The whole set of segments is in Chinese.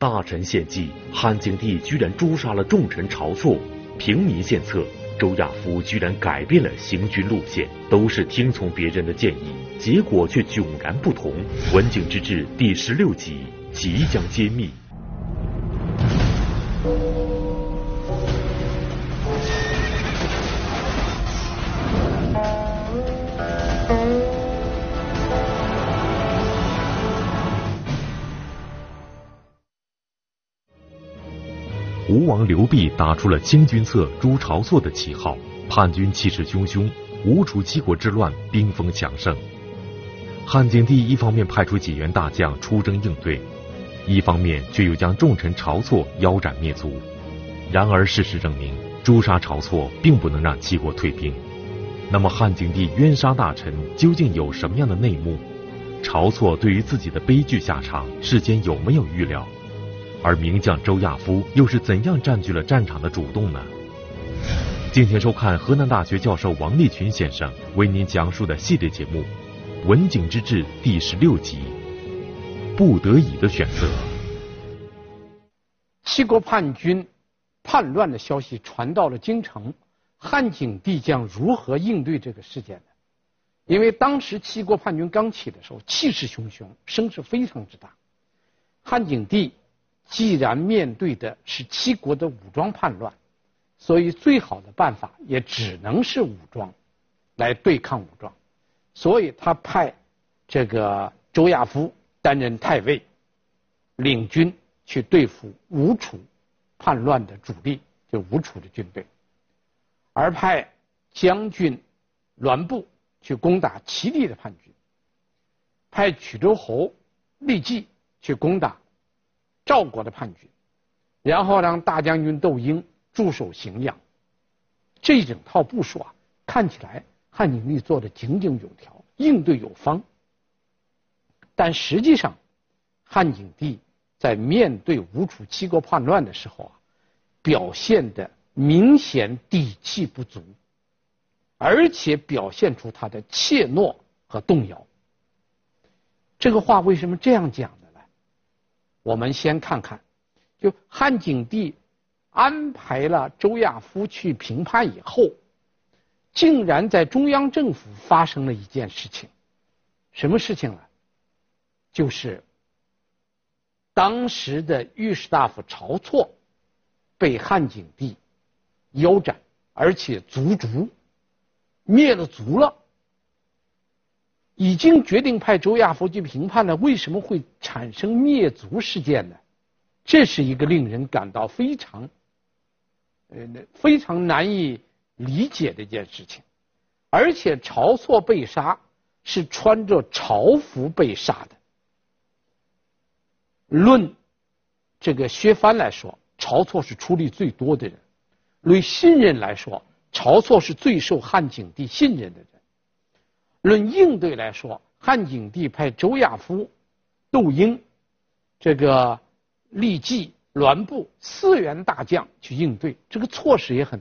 大臣献计，汉景帝居然诛杀了重臣晁错。平民献策，周亚夫居然改变了行军路线，都是听从别人的建议，结果却迥然不同。文景之治第十六集即将揭秘。王刘濞打出了清君侧诛晁错的旗号，叛军气势汹汹，吴楚七国之乱兵锋强盛。汉景帝一方面派出几员大将出征应对，一方面却又将重臣晁错腰斩灭族。然而事实证明，诛杀晁错并不能让七国退兵。那么汉景帝冤杀大臣究竟有什么样的内幕？晁错对于自己的悲剧下场，事先有没有预料？而名将周亚夫又是怎样占据了战场的主动呢？敬请收看河南大学教授王立群先生为您讲述的系列节目《文景之治》第十六集：不得已的选择。七国叛军叛乱的消息传到了京城，汉景帝将如何应对这个事件呢？因为当时七国叛军刚起的时候，气势汹汹，声势非常之大，汉景帝。既然面对的是七国的武装叛乱，所以最好的办法也只能是武装，来对抗武装。所以他派这个周亚夫担任太尉，领军去对付吴楚叛乱的主力，就吴楚的军队，而派将军栾布去攻打齐地的叛军，派曲周侯酈稷去攻打。赵国的叛军，然后让大将军窦婴驻守荥阳。这一整套部署啊，看起来汉景帝做的井井有条，应对有方。但实际上，汉景帝在面对吴楚七国叛乱的时候啊，表现的明显底气不足，而且表现出他的怯懦和动摇。这个话为什么这样讲？我们先看看，就汉景帝安排了周亚夫去平叛以后，竟然在中央政府发生了一件事情，什么事情呢？就是当时的御史大夫晁错被汉景帝腰斩，而且族诛，灭了族了。已经决定派周亚夫去评判了，为什么会产生灭族事件呢？这是一个令人感到非常，呃，非常难以理解的一件事情。而且晁错被杀是穿着朝服被杀的。论这个削藩来说，晁错是出力最多的人；论信任来说，晁错是最受汉景帝信任的人。论应对来说，汉景帝派周亚夫、窦婴、这个酈稷、栾部四员大将去应对，这个措施也很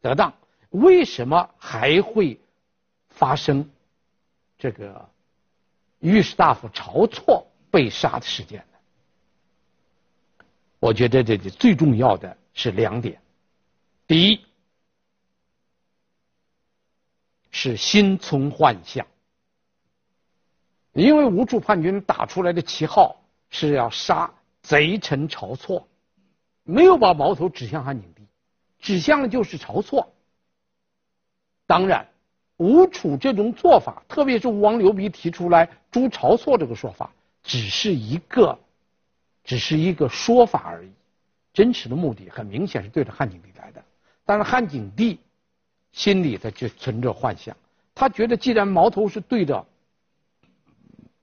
得当。为什么还会发生这个御史大夫晁错被杀的事件呢？我觉得这里最重要的是两点：第一。是心存幻想，因为吴楚叛军打出来的旗号是要杀贼臣晁错，没有把矛头指向汉景帝，指向的就是晁错。当然，吴楚这种做法，特别是吴王刘濞提出来诛晁错这个说法，只是一个，只是一个说法而已，真实的目的很明显是对着汉景帝来的。但是汉景帝。心里他就存着幻想，他觉得既然矛头是对着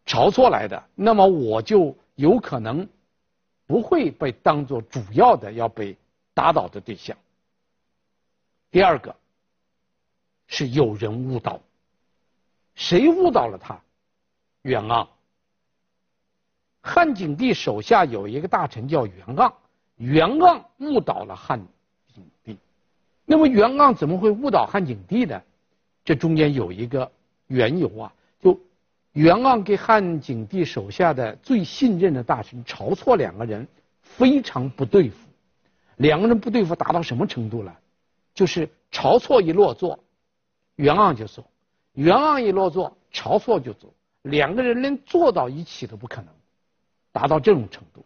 晁错来的，那么我就有可能不会被当做主要的要被打倒的对象。第二个是有人误导，谁误导了他？袁盎。汉景帝手下有一个大臣叫袁盎，袁盎误导了汉景帝。那么袁盎怎么会误导汉景帝呢？这中间有一个缘由啊，就袁盎给汉景帝手下的最信任的大臣晁错两个人非常不对付。两个人不对付达到什么程度了？就是晁错一落座，袁盎就走；袁盎一落座，晁错就走。两个人连坐到一起都不可能，达到这种程度。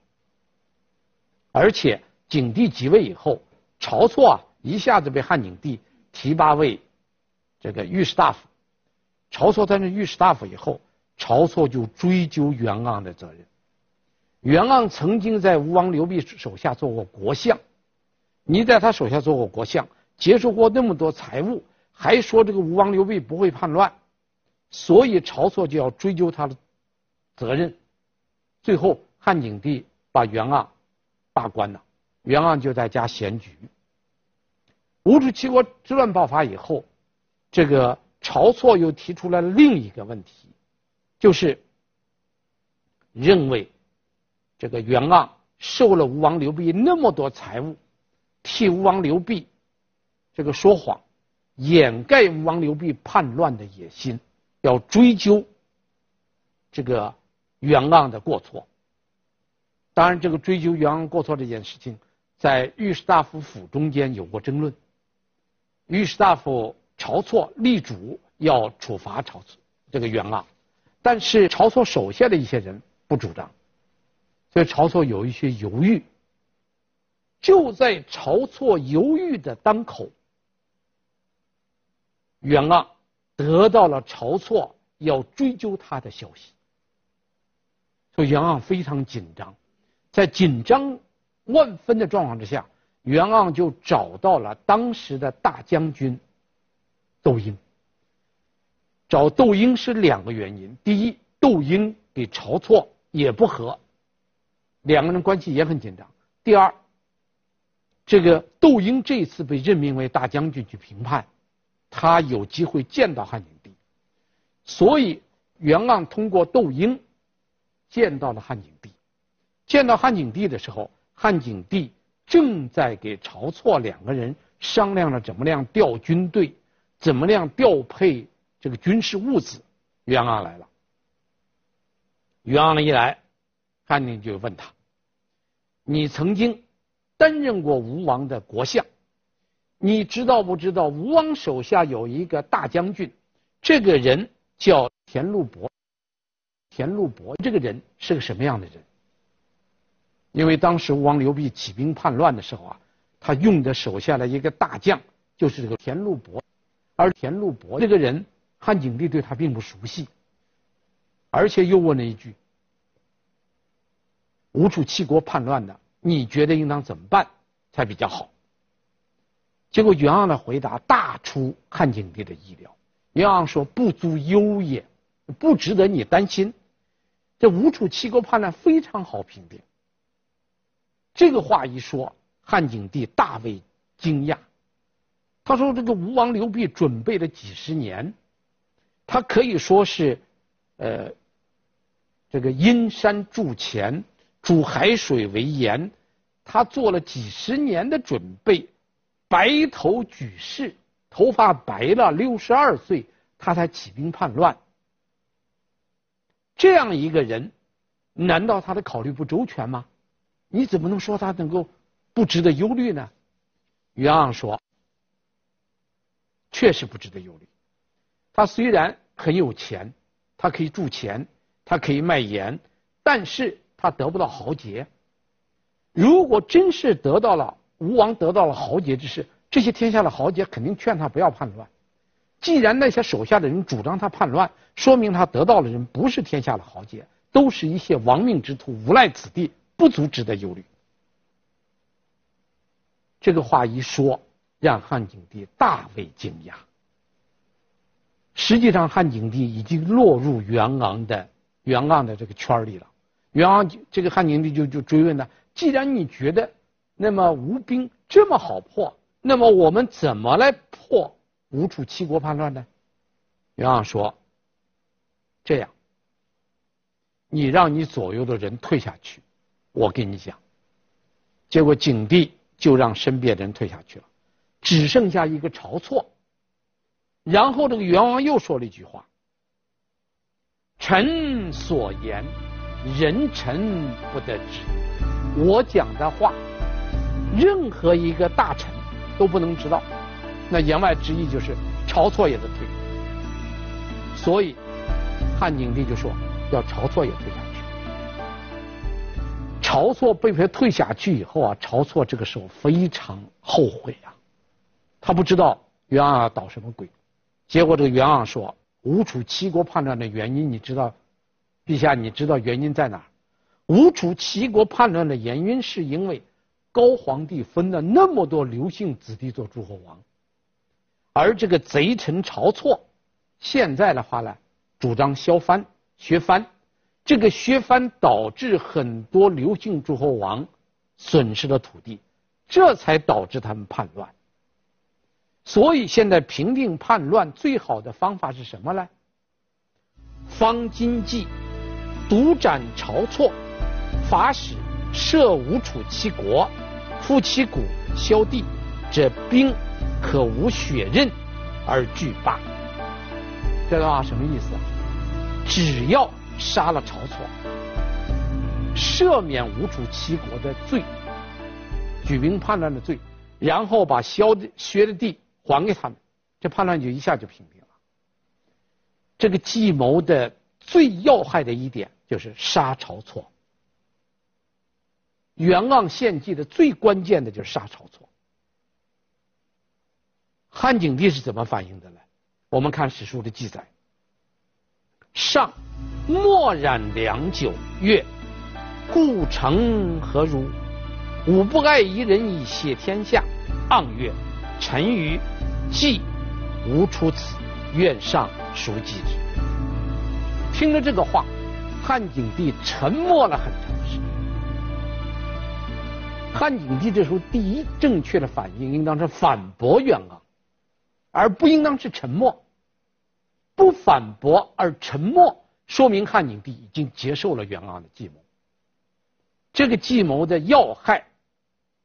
而且景帝即位以后，晁错啊一下子被汉景帝提拔为这个御史大夫。晁错担任御史大夫以后，晁错就追究袁盎的责任。袁盎曾经在吴王刘濞手下做过国相，你在他手下做过国相，接受过那么多财物，还说这个吴王刘濞不会叛乱。所以晁错就要追究他的责任，最后汉景帝把袁盎罢官了，袁盎就在家闲居。吴楚七国之乱爆发以后，这个晁错又提出来了另一个问题，就是认为这个袁盎受了吴王刘濞那么多财物，替吴王刘濞这个说谎，掩盖吴王刘濞叛乱的野心。要追究这个袁盎的过错，当然，这个追究袁盎过错这件事情，在御史大夫府中间有过争论。御史大夫晁错力主要处罚晁错这个袁盎，但是晁错手下的一些人不主张，所以晁错有一些犹豫。就在晁错犹豫的当口，袁盎。得到了晁错要追究他的消息，所以袁盎非常紧张，在紧张万分的状况之下，袁盎就找到了当时的大将军窦婴。找窦婴是两个原因：第一，窦婴给晁错也不和，两个人关系也很紧张；第二，这个窦婴这次被任命为大将军去平叛。他有机会见到汉景帝，所以袁盎通过窦婴见到了汉景帝。见到汉景帝的时候，汉景帝正在给晁错两个人商量着怎么样调军队，怎么样调配这个军事物资。袁盎来了，袁盎一来，汉景帝就问他：“你曾经担任过吴王的国相？”你知道不知道吴王手下有一个大将军，这个人叫田禄伯。田禄伯这个人是个什么样的人？因为当时吴王刘濞起兵叛乱的时候啊，他用的手下的一个大将就是这个田禄伯，而田禄伯这个人，汉景帝对他并不熟悉，而且又问了一句：“吴楚七国叛乱的，你觉得应当怎么办才比较好？”结果袁盎的回答大出汉景帝的意料。袁盎说：“不足忧也，不值得你担心。这吴楚七国叛乱非常好平定。”这个话一说，汉景帝大为惊讶。他说：“这个吴王刘濞准备了几十年，他可以说是，呃，这个阴山筑前，煮海水为盐，他做了几十年的准备。”白头举世，头发白了，六十二岁，他才起兵叛乱。这样一个人，难道他的考虑不周全吗？你怎么能说他能够不值得忧虑呢？袁盎说：“确实不值得忧虑。他虽然很有钱，他可以铸钱，他可以卖盐，但是他得不到豪杰。如果真是得到了。”吴王得到了豪杰之势，这些天下的豪杰肯定劝他不要叛乱。既然那些手下的人主张他叛乱，说明他得到的人不是天下的豪杰，都是一些亡命之徒、无赖子弟，不足值得忧虑。这个话一说，让汉景帝大为惊讶。实际上，汉景帝已经落入袁盎的袁盎的这个圈里了。袁盎这个汉景帝就就追问他：既然你觉得，那么吴兵这么好破，那么我们怎么来破吴楚七国叛乱呢？袁盎说：“这样，你让你左右的人退下去，我跟你讲。”结果景帝就让身边的人退下去了，只剩下一个晁错。然后这个袁王又说了一句话：“臣所言，人臣不得知。”我讲的话，任何一个大臣都不能知道。那言外之意就是晁错也得退。所以汉景帝就说要晁错也退下去。晁错被迫退下去以后啊，晁错这个时候非常后悔啊，他不知道袁盎捣什么鬼。结果这个袁盎说：“吴楚七国叛乱的原因，你知道？陛下，你知道原因在哪？吴楚七国叛乱的原因是因为高皇帝分了那么多刘姓子弟做诸侯王。”而这个贼臣晁错，现在的话呢，主张削藩、削藩，这个削藩导致很多刘姓诸侯王损失了土地，这才导致他们叛乱。所以现在平定叛乱最好的方法是什么呢？方今计独斩晁错，法使设吴楚七国，复其谷，削地，这兵。可无血刃而俱罢。这段话什么意思？只要杀了晁错，赦免吴楚七国的罪，举兵叛乱的罪，然后把削的削的地还给他们，这叛乱就一下就平定了。这个计谋的最要害的一点就是杀晁错。袁盎献计的最关键的就是杀晁错。汉景帝是怎么反应的呢？我们看史书的记载：上默然良久，曰：“故城何如？吾不爱一人以谢天下。”盎曰：“臣愚，计无出此，愿上书记之。”听了这个话，汉景帝沉默了很长时间。汉景帝这时候第一正确的反应，应当是反驳袁盎。而不应当是沉默，不反驳而沉默，说明汉景帝已经接受了袁盎的计谋。这个计谋的要害，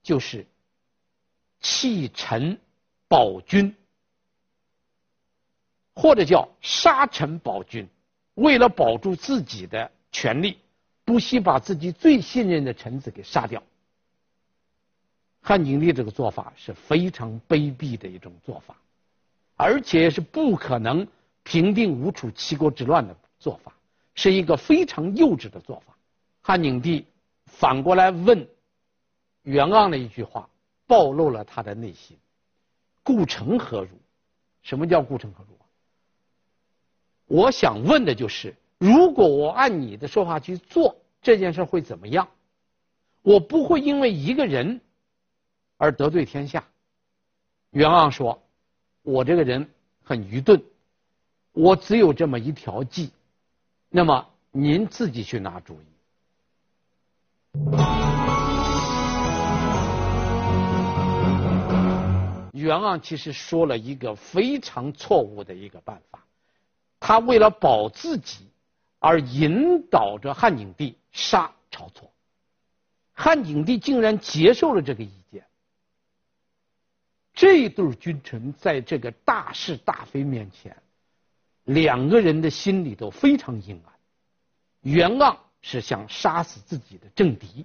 就是弃臣保君，或者叫杀臣保君。为了保住自己的权力，不惜把自己最信任的臣子给杀掉。汉景帝这个做法是非常卑鄙的一种做法。而且是不可能平定吴楚七国之乱的做法，是一个非常幼稚的做法。汉景帝反过来问袁盎的一句话，暴露了他的内心：“故城何如？”什么叫“故城何如”？我想问的就是，如果我按你的说法去做，这件事会怎么样？我不会因为一个人而得罪天下。袁盎说。我这个人很愚钝，我只有这么一条计，那么您自己去拿主意。袁盎其实说了一个非常错误的一个办法，他为了保自己而引导着汉景帝杀晁错，汉景帝竟然接受了这个意见。这对君臣在这个大是大非面前，两个人的心里都非常阴暗。袁盎是想杀死自己的政敌，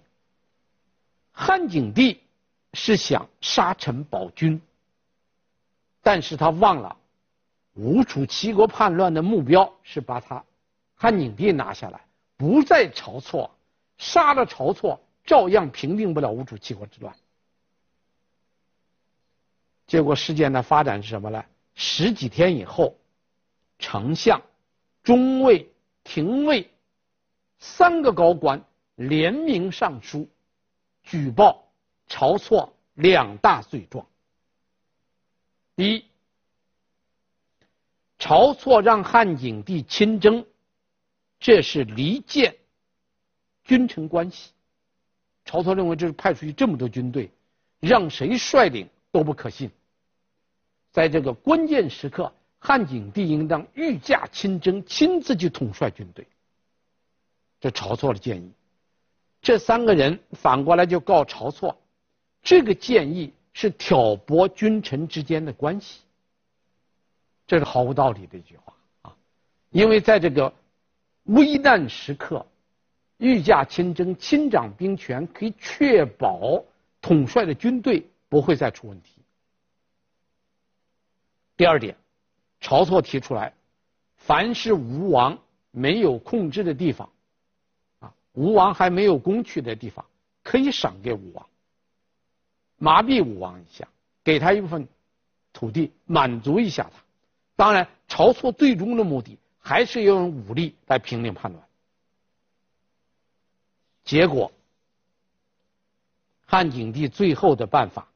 汉景帝是想杀臣保君，但是他忘了吴楚七国叛乱的目标是把他汉景帝拿下来，不在晁错，杀了晁错照样平定不了吴楚七国之乱。结果事件的发展是什么呢？十几天以后，丞相、中尉、廷尉三个高官联名上书，举报晁错两大罪状。第一，晁错让汉景帝亲征，这是离间君臣关系。晁错认为，这是派出去这么多军队，让谁率领都不可信。在这个关键时刻，汉景帝应当御驾亲征，亲自去统帅军队。这晁错的建议，这三个人反过来就告晁错，这个建议是挑拨君臣之间的关系。这是毫无道理的一句话啊！因为在这个危难时刻，御驾亲征，亲掌兵权，可以确保统帅的军队不会再出问题。第二点，晁错提出来，凡是吴王没有控制的地方，啊，吴王还没有攻取的地方，可以赏给吴王，麻痹吴王一下，给他一部分土地，满足一下他。当然，晁错最终的目的还是要用武力来平定叛乱。结果，汉景帝最后的办法，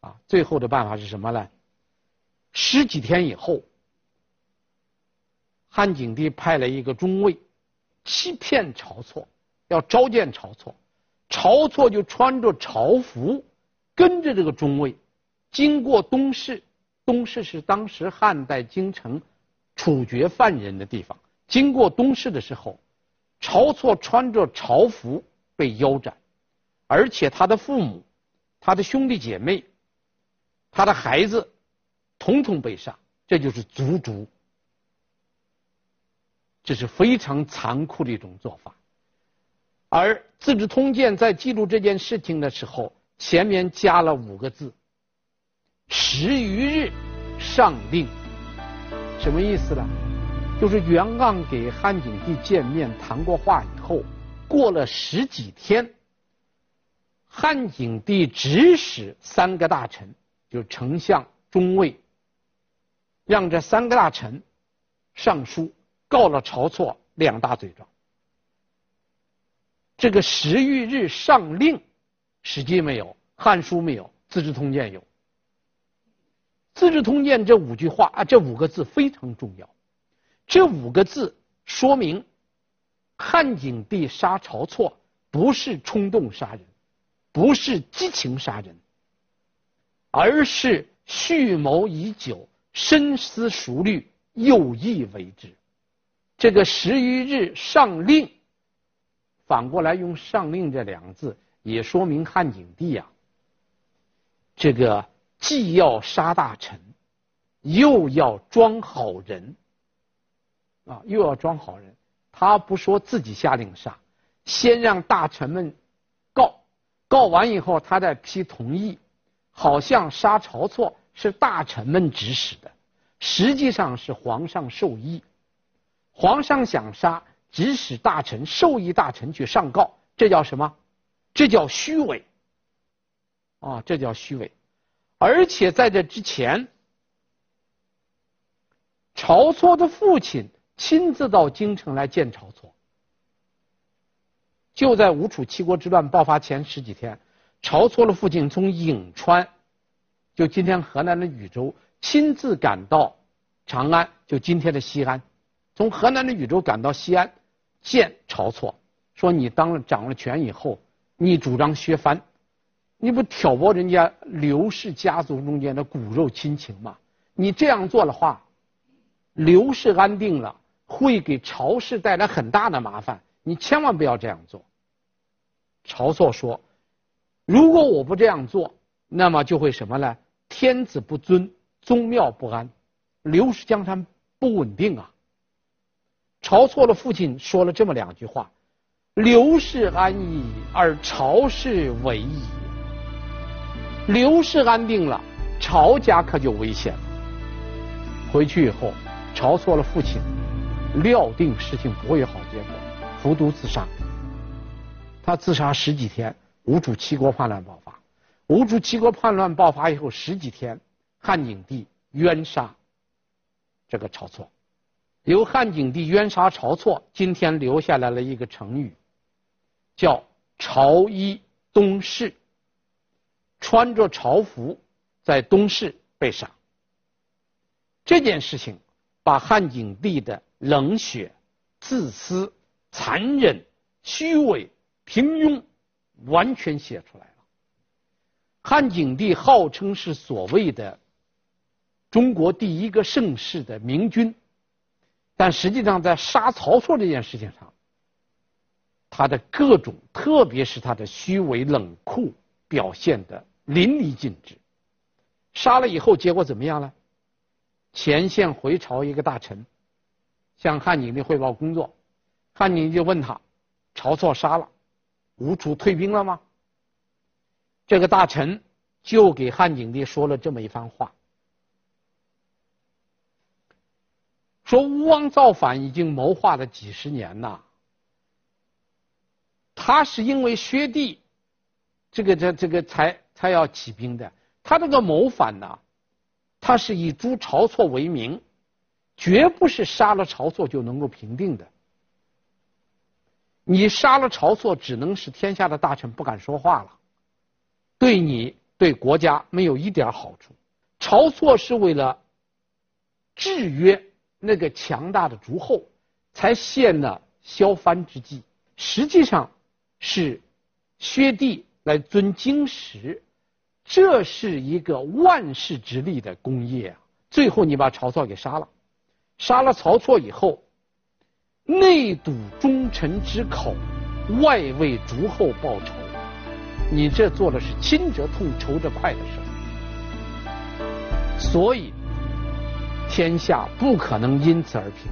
啊，最后的办法是什么呢？十几天以后，汉景帝派了一个中尉，欺骗晁错，要召见晁错，晁错就穿着朝服，跟着这个中尉，经过东市。东市是当时汉代京城处决犯人的地方。经过东市的时候，晁错穿着朝服被腰斩，而且他的父母、他的兄弟姐妹、他的孩子，统统被杀。这就是族诛，这是非常残酷的一种做法。而《资治通鉴》在记录这件事情的时候，前面加了五个字。十余日上令，什么意思呢？就是袁盎给汉景帝见面谈过话以后，过了十几天，汉景帝指使三个大臣，就丞相、中尉，让这三个大臣上书告了晁错两大罪状。这个十余日上令，《史记》没有，《汉书》没有，《资治通鉴》有。《资治通鉴》这五句话啊，这五个字非常重要。这五个字说明，汉景帝杀晁错不是冲动杀人，不是激情杀人，而是蓄谋已久、深思熟虑、有意为之。这个十余日上令，反过来用“上令”这两个字，也说明汉景帝啊，这个。既要杀大臣，又要装好人，啊，又要装好人。他不说自己下令杀，先让大臣们告，告完以后他再批同意，好像杀晁错是大臣们指使的，实际上是皇上授意。皇上想杀，指使大臣，授意大臣去上告，这叫什么？这叫虚伪。啊，这叫虚伪。而且在这之前，晁错的父亲亲自到京城来见晁错。就在吴楚七国之乱爆发前十几天，晁错的父亲从颍川，就今天河南的禹州，亲自赶到长安，就今天的西安，从河南的禹州赶到西安见晁错，说你当了掌了权以后，你主张削藩。你不挑拨人家刘氏家族中间的骨肉亲情吗？你这样做的话，刘氏安定了，会给晁氏带来很大的麻烦。你千万不要这样做。晁错说：“如果我不这样做，那么就会什么呢？天子不尊，宗庙不安，刘氏江山不稳定啊。”晁错的父亲说了这么两句话：“刘氏安矣，而晁氏危矣。”刘氏安定了，晁家可就危险了。回去以后，晁错的父亲料定事情不会有好结果，服毒自杀。他自杀十几天，吴楚七国叛乱爆发。吴楚七国叛乱爆发以后十几天，汉景帝冤杀这个晁错。由汉景帝冤杀晁错，今天留下来了一个成语，叫“晁衣东市”。穿着朝服，在东市被杀。这件事情把汉景帝的冷血、自私、残忍、虚伪、平庸完全写出来。汉景帝号称是所谓的中国第一个盛世的明君，但实际上在杀晁错这件事情上，他的各种，特别是他的虚伪冷酷表现的。淋漓尽致，杀了以后结果怎么样呢？前线回朝一个大臣，向汉景帝汇报工作，汉景帝就问他晁错杀了，吴楚退兵了吗？这个大臣就给汉景帝说了这么一番话，说吴王造反已经谋划了几十年呐，他是因为薛帝，这个这这个才才要起兵的，他这个谋反呢，他是以诛晁错为名。绝不是杀了晁错就能够平定的。你杀了晁错，只能使天下的大臣不敢说话了，对你对国家没有一点好处。晁错是为了制约那个强大的诸侯，才献了削藩之计，实际上是薛帝来尊京师，这是一个万世之利的功业啊！最后你把晁错给杀了。杀了晁错以后，内堵忠臣之口，外为诸侯报仇，你这做的是亲者痛，仇者快的事。所以，天下不可能因此而平。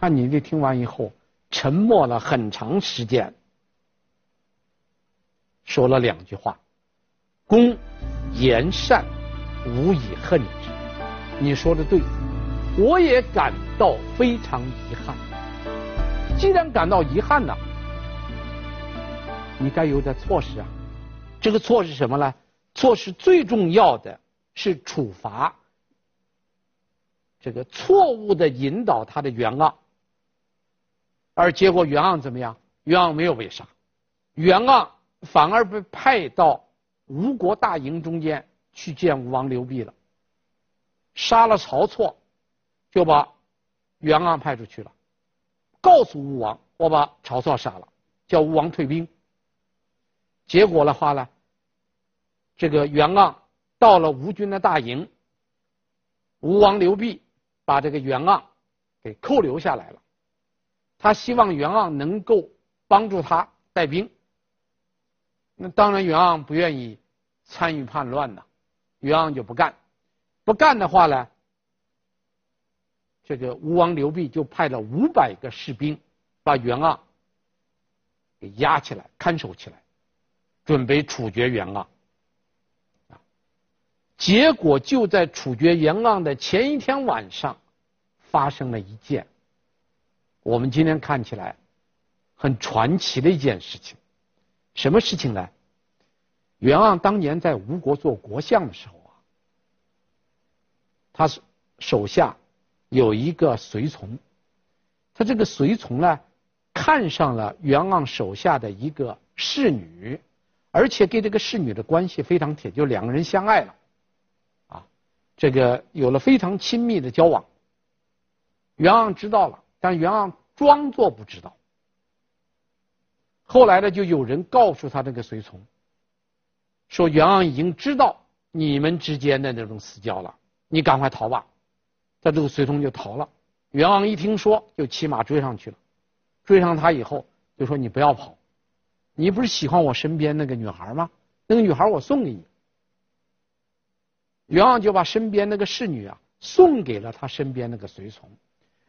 汉景帝听完以后，沉默了很长时间，说了两句话：“公言善，无以恨之。”你说的对。我也感到非常遗憾。既然感到遗憾呢，你该有点措施啊。这个措施什么呢？措施最重要的是处罚这个错误的引导他的袁盎，而结果袁盎怎么样？袁盎没有被杀，袁盎反而被派到吴国大营中间去见吴王刘濞了，杀了晁错。就把袁盎派出去了，告诉吴王，我把晁错杀了，叫吴王退兵。结果的话呢，这个袁盎到了吴军的大营，吴王刘濞把这个袁盎给扣留下来了。他希望袁盎能够帮助他带兵。那当然袁盎不愿意参与叛乱呐，袁盎就不干，不干的话呢。这个吴王刘濞就派了五百个士兵，把袁盎给押起来，看守起来，准备处决袁盎。结果就在处决袁盎的前一天晚上，发生了一件我们今天看起来很传奇的一件事情。什么事情呢？袁盎当年在吴国做国相的时候啊，他是手下。有一个随从，他这个随从呢，看上了袁盎手下的一个侍女，而且跟这个侍女的关系非常铁，就两个人相爱了，啊，这个有了非常亲密的交往。袁盎知道了，但袁盎装作不知道。后来呢，就有人告诉他这个随从，说袁盎已经知道你们之间的那种私交了，你赶快逃吧。他这个随从就逃了，袁盎一听说，就骑马追上去了。追上他以后，就说：“你不要跑，你不是喜欢我身边那个女孩吗？那个女孩我送给你。”袁盎就把身边那个侍女啊送给了他身边那个随从，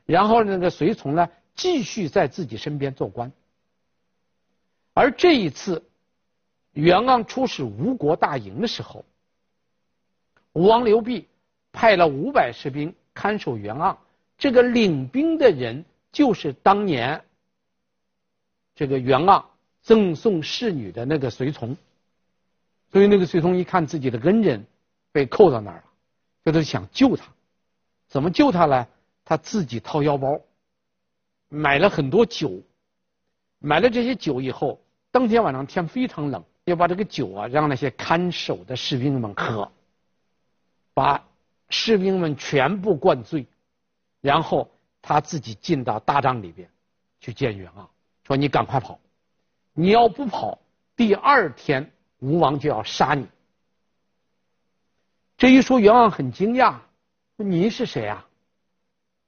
然后那个随从呢继续在自己身边做官。而这一次，袁盎出使吴国大营的时候，吴王刘濞派了五百士兵。看守袁盎，这个领兵的人就是当年这个袁盎赠送侍女的那个随从，所以那个随从一看自己的恩人被扣到那儿了，就都想救他，怎么救他呢？他自己掏腰包，买了很多酒，买了这些酒以后，当天晚上天非常冷，要把这个酒啊让那些看守的士兵们喝，把。士兵们全部灌醉，然后他自己进到大帐里边去见袁盎，说：“你赶快跑，你要不跑，第二天吴王就要杀你。”这一说，袁盎很惊讶：“你是谁啊？”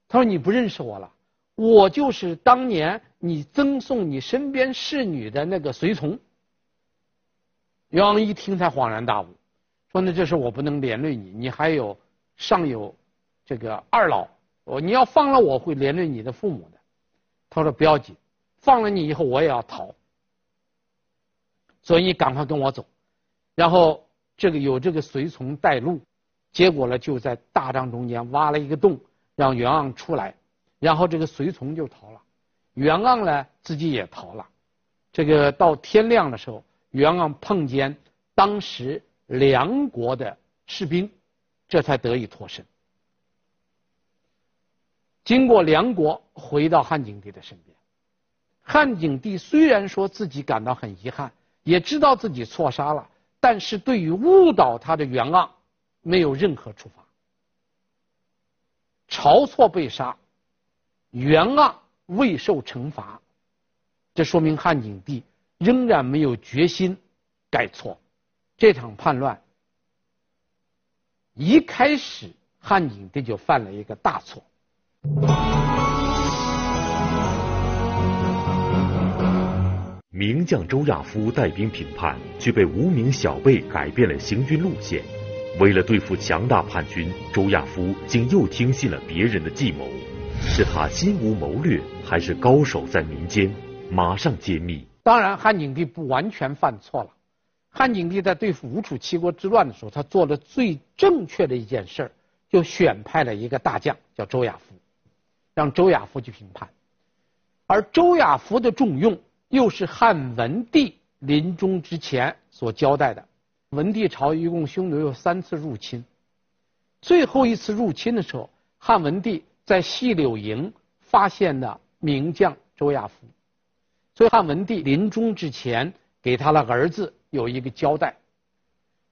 他说：“你不认识我了，我就是当年你赠送你身边侍女的那个随从。”袁盎一听才恍然大悟，说：“那这事我不能连累你，你还有。”上有这个二老，我，你要放了我会连累你的父母的。他说不要紧，放了你以后我也要逃，所以你赶快跟我走。然后这个有这个随从带路，结果呢就在大帐中间挖了一个洞，让袁盎出来，然后这个随从就逃了，袁盎呢自己也逃了。这个到天亮的时候，袁盎碰见当时梁国的士兵，这才得以脱身。经过梁国回到汉景帝的身边，汉景帝虽然说自己感到很遗憾，也知道自己错杀了，但是对于误导他的袁盎，没有任何处罚。晁错被杀，袁盎未受惩罚，这说明汉景帝仍然没有决心改错。这场叛乱一开始，汉景帝就犯了一个大错。名将周亚夫带兵平叛，却被无名小辈改变了行军路线。为了对付强大叛军，周亚夫竟又听信了别人的计谋。是他心无谋略，还是高手在民间？马上揭秘。当然，汉景帝不完全犯错了。汉景帝在对付吴楚七国之乱的时候，他做了最正确的一件事儿，就选派了一个大将，叫周亚夫。让周亚夫去平叛，而周亚夫的重用又是汉文帝临终之前所交代的。文帝朝一共匈奴有三次入侵，最后一次入侵的时候，汉文帝在细柳营发现了名将周亚夫，所以汉文帝临终之前给他的儿子有一个交代，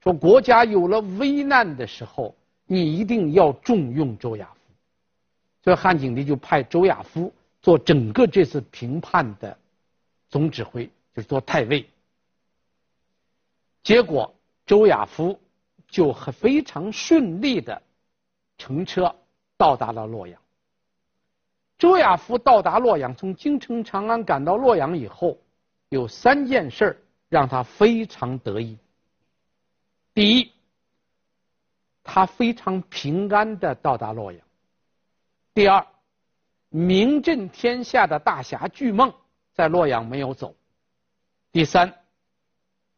说国家有了危难的时候，你一定要重用周亚夫。所以汉景帝就派周亚夫做整个这次平叛的总指挥，就是做太尉。结果周亚夫就很非常顺利的乘车到达了洛阳。周亚夫到达洛阳，从京城长安赶到洛阳以后，有三件事让他非常得意。第一，他非常平安的到达洛阳。第二，名震天下的大侠巨梦在洛阳没有走。第三，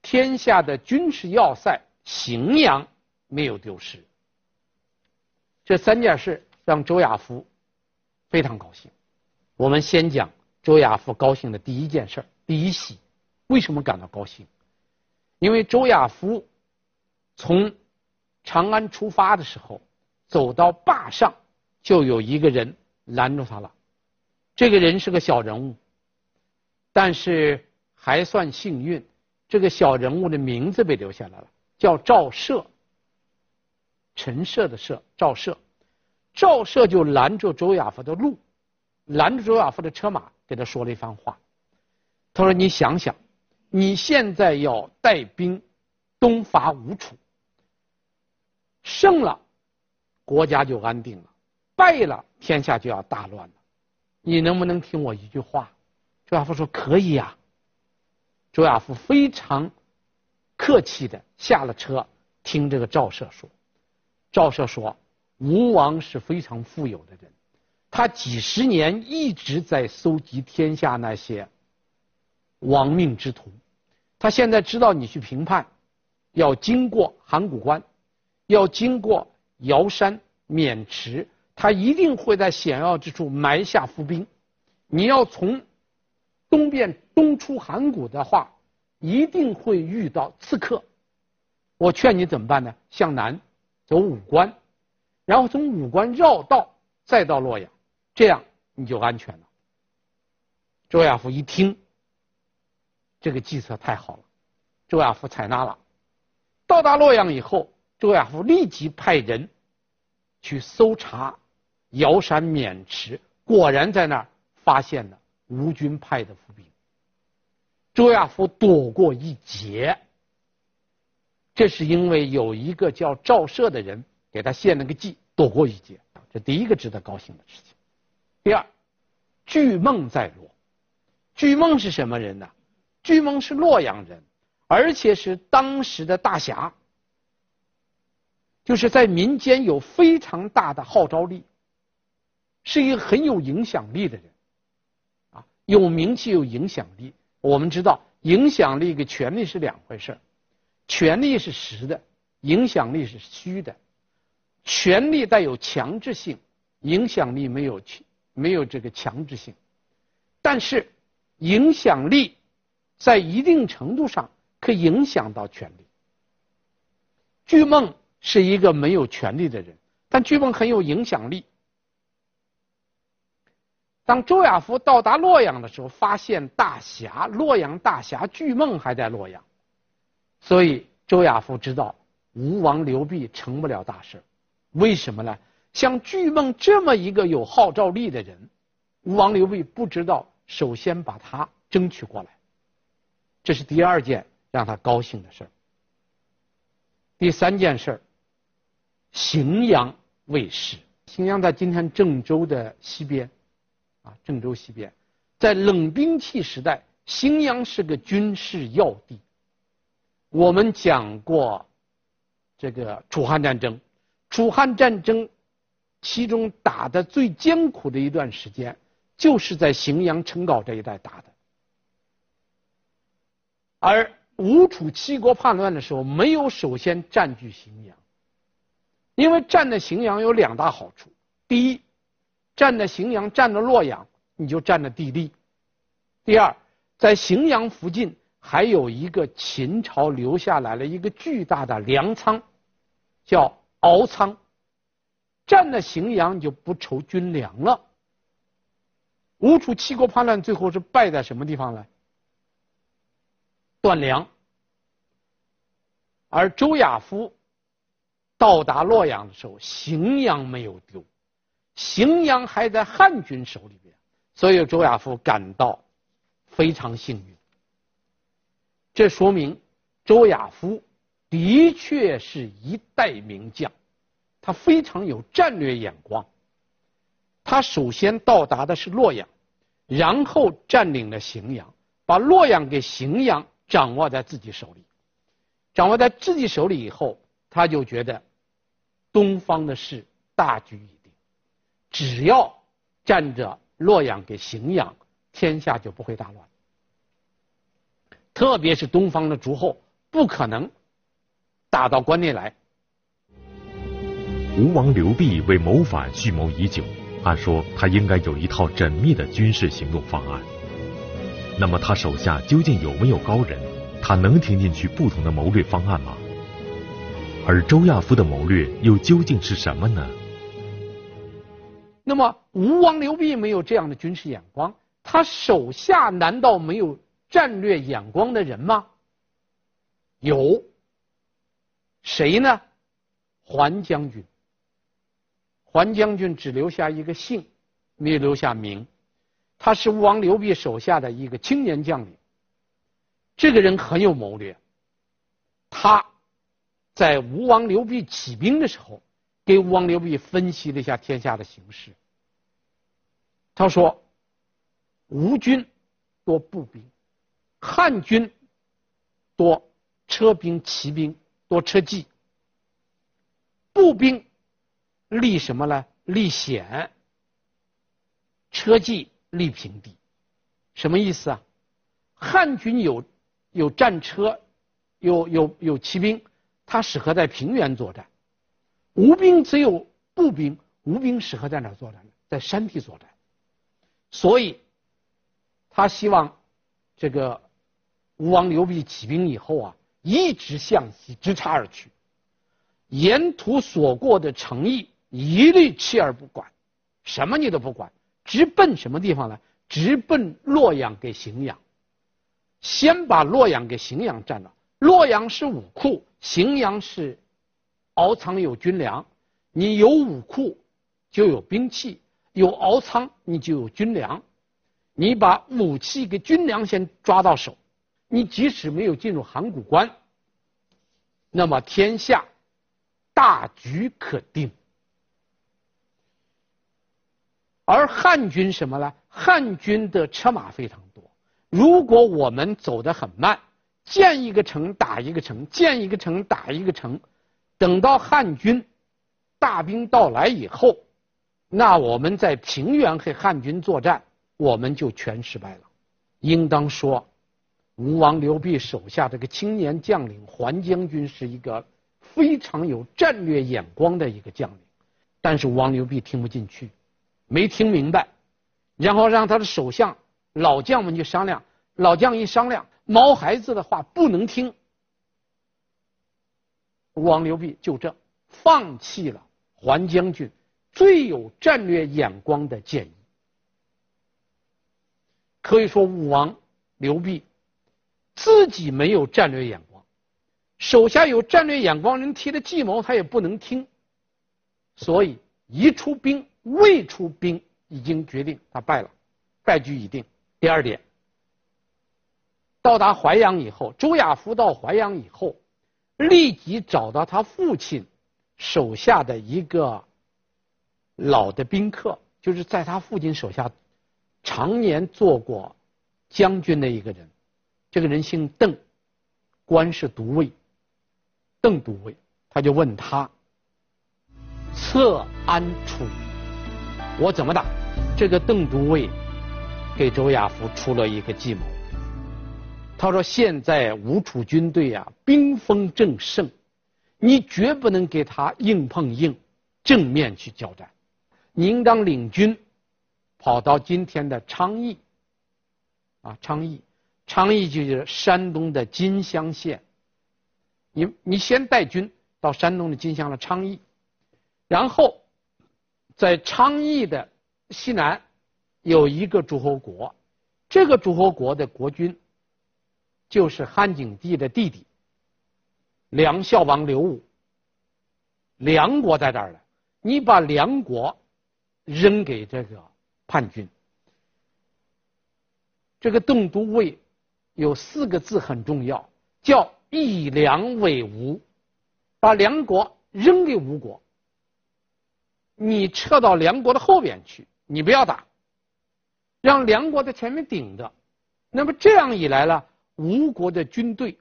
天下的军事要塞荥阳没有丢失。这三件事让周亚夫非常高兴。我们先讲周亚夫高兴的第一件事，第一喜。为什么感到高兴？因为周亚夫从长安出发的时候，走到灞上。就有一个人拦住他了，这个人是个小人物，但是还算幸运，这个小人物的名字被留下来了，叫赵奢，陈涉的涉，赵奢，赵奢就拦住周亚夫的路，拦住周亚夫的车马，给他说了一番话。他说：“你想想，你现在要带兵东伐吴楚，胜了，国家就安定了。”败了，天下就要大乱了。你能不能听我一句话？周亚夫说：“可以呀。”周亚夫非常客气的下了车，听这个赵奢说。赵奢说：“吴王是非常富有的人，他几十年一直在搜集天下那些亡命之徒。他现在知道你去平叛，要经过函谷关，要经过尧山、渑池。”他一定会在险要之处埋下伏兵，你要从东边东出函谷的话，一定会遇到刺客。我劝你怎么办呢？向南走武关，然后从武关绕道再到洛阳，这样你就安全了。周亚夫一听，这个计策太好了，周亚夫采纳了。到达洛阳以后，周亚夫立即派人去搜查。瑶山渑池果然在那儿发现了吴军派的伏兵，周亚夫躲过一劫。这是因为有一个叫赵奢的人给他献了个计，躲过一劫。这第一个值得高兴的事情。第二，巨梦在洛。巨梦是什么人呢？巨梦是洛阳人，而且是当时的大侠，就是在民间有非常大的号召力。是一个很有影响力的人，有名气有影响力。我们知道，影响力跟权力是两回事儿，权力是实的，影响力是虚的。权力带有强制性，影响力没有没有这个强制性。但是，影响力在一定程度上可影响到权力。巨梦是一个没有权力的人，但巨梦很有影响力。当周亚夫到达洛阳的时候，发现大侠洛阳大侠巨孟还在洛阳，所以周亚夫知道吴王刘濞成不了大事。为什么呢？像巨孟这么一个有号召力的人，吴王刘濞不知道首先把他争取过来，这是第二件让他高兴的事儿。第三件事儿，荥阳未失。荥阳在今天郑州的西边，啊，郑州西边，在冷兵器时代，荥阳是个军事要地。我们讲过这个楚汉战争。楚汉战争，其中打的最艰苦的一段时间，就是在荥阳城皋这一带打的。而吴楚七国叛乱的时候，没有首先占据荥阳，因为占的荥阳有两大好处：第一，占了荥阳，占了洛阳，你就占了地利；第二，在荥阳附近还有一个秦朝留下来了一个巨大的粮仓，叫。敖仓占了荥阳，你就不愁军粮了。吴楚七国叛乱最后是败在什么地方呢？断粮。而周亚夫到达洛阳的时候，荥阳没有丢，荥阳还在汉军手里边，所以周亚夫感到非常幸运。这说明周亚夫。的确是一代名将，他非常有战略眼光。他首先到达的是洛阳，然后占领了荥阳，把洛阳给荥阳掌握在自己手里。掌握在自己手里以后，他就觉得东方的事大局已，只要占着洛阳给荥阳，天下就不会大乱。特别是东方的诸侯，不可能。打到关内来。吴王刘濞为谋反蓄谋已久，按说他应该有一套缜密的军事行动方案。那么他手下究竟有没有高人？他能听进去不同的谋略方案吗？而周亚夫的谋略又究竟是什么呢？那么吴王刘濞没有这样的军事眼光，他手下难道没有战略眼光的人吗？有。谁呢？桓将军。桓将军只留下一个姓，没留下名。他是吴王刘濞手下的一个青年将领。这个人很有谋略。他在吴王刘濞起兵的时候，给吴王刘濞分析了一下天下的形势。他说：“吴军多步兵，汉军多车兵、骑兵。”多车骑，步兵立什么呢？立险，车骑立平地，什么意思啊？汉军有有战车，有有有骑兵，它适合在平原作战；吴兵只有步兵，吴兵适合在哪作战呢？在山地作战。所以，他希望这个吴王刘濞起兵以后啊。一直向西直插而去，沿途所过的城邑一律弃而不管，什么你都不管，直奔什么地方呢？直奔洛阳给荥阳，先把洛阳给荥阳占了。洛阳是武库，荥阳是敖仓有军粮。你有武库，就有兵器；有敖仓，你就有军粮。你把武器跟军粮先抓到手。你即使没有进入函谷关，那么天下大局可定。而汉军什么呢？汉军的车马非常多。如果我们走得很慢，建一个城打一个城，建一个城打一个城，等到汉军大兵到来以后，那我们在平原和汉军作战，我们就全失败了。应当说，吴王刘濞手下这个青年将领桓将军是一个非常有战略眼光的一个将领，但是吴王刘濞听不进去，没听明白，然后让他的手下老将们去商量，老将一商量，毛孩子的话不能听，吴王刘濞就这放弃了桓将军最有战略眼光的建议。可以说，武王刘濞自己没有战略眼光，手下有战略眼光人提的计谋他也不能听，所以一出兵未出兵已经决定他败了，败局已定。第二点，到达淮阳以后，周亚夫到淮阳以后，立即找到他父亲手下的一个老的宾客，就是在他父亲手下。常年做过将军的一个人，这个人姓邓，官是都尉。邓都尉，他就问他：“策安楚？我怎么打？”这个邓都尉给周亚夫出了一个计谋。他说：“现在吴楚军队啊，兵锋正盛，你绝不能给他硬碰硬，正面去交战，你应当领军。”跑到今天的昌邑，啊，昌邑，昌邑就是山东的金乡县。你你先带军到山东的金乡的昌邑，然后在昌邑的西南有一个诸侯国，这个诸侯国的国君就是汉景帝的弟弟梁孝王刘武。梁国在这儿了，你把梁国扔给这个。叛军，这个邓都尉有四个字很重要，叫以梁为吴，把梁国扔给吴国，你撤到梁国的后边去，你不要打，让梁国在前面顶着，那么这样一来了，吴国的军队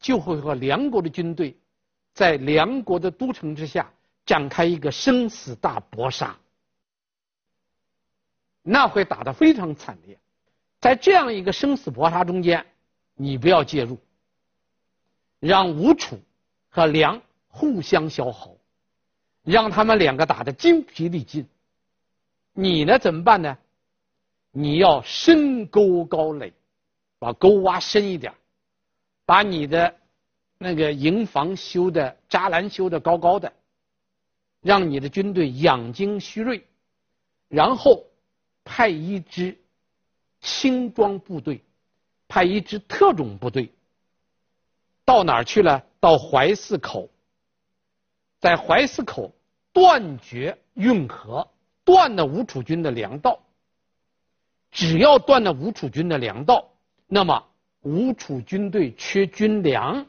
就会和梁国的军队在梁国的都城之下展开一个生死大搏杀。那会打得非常惨烈，在这样一个生死搏杀中间，你不要介入，让吴楚和梁互相消耗，让他们两个打得精疲力尽。你呢怎么办呢？你要深沟高垒，把沟挖深一点，把你的那个营房修的栅栏修的高高的，让你的军队养精蓄锐，然后。派一支轻装部队，派一支特种部队到哪儿去了？到淮泗口，在淮泗口断绝运河，断了吴楚军的粮道。只要断了吴楚军的粮道，那么吴楚军队缺军粮，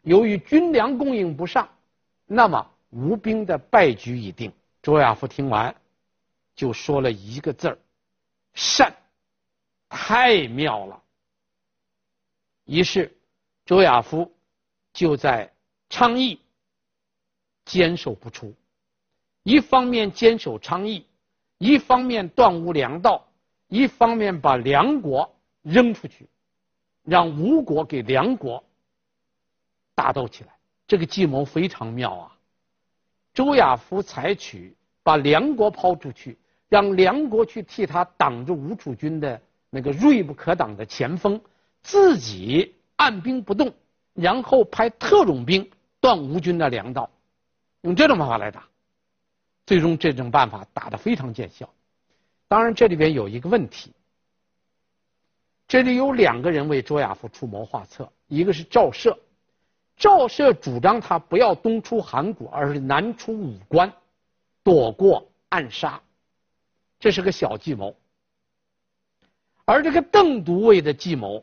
由于军粮供应不上，那么吴兵的败局已定。周亚夫听完，就说了一个字儿。善，太妙了。于是，周亚夫就在昌邑坚守不出，一方面坚守昌邑，一方面断吴粮道，一方面把梁国扔出去，让吴国给梁国打斗起来。这个计谋非常妙啊！周亚夫采取把梁国抛出去。让梁国去替他挡住吴楚军的那个锐不可挡的前锋，自己按兵不动，然后派特种兵断吴军的粮道，用这种办法来打，最终这种办法打得非常见效。当然，这里边有一个问题，这里有两个人为周亚夫出谋划策，一个是赵奢，赵奢主张他不要东出函谷，而是南出武关，躲过暗杀。这是个小计谋，而这个邓都尉的计谋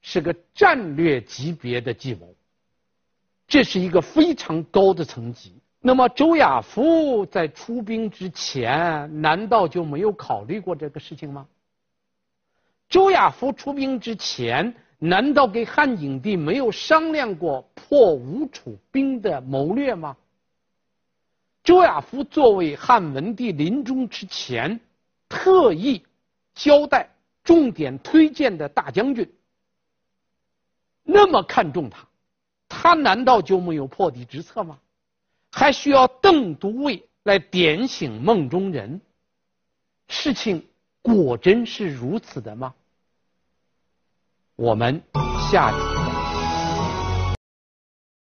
是个战略级别的计谋，这是一个非常高的层级。那么周亚夫在出兵之前，难道就没有考虑过这个事情吗？周亚夫出兵之前，难道跟汉景帝没有商量过破吴楚兵的谋略吗？周亚夫作为汉文帝临终之前，特意交代、重点推荐的大将军，那么看重他，他难道就没有破敌之策吗？还需要邓都尉来点醒梦中人？事情果真是如此的吗？我们下集。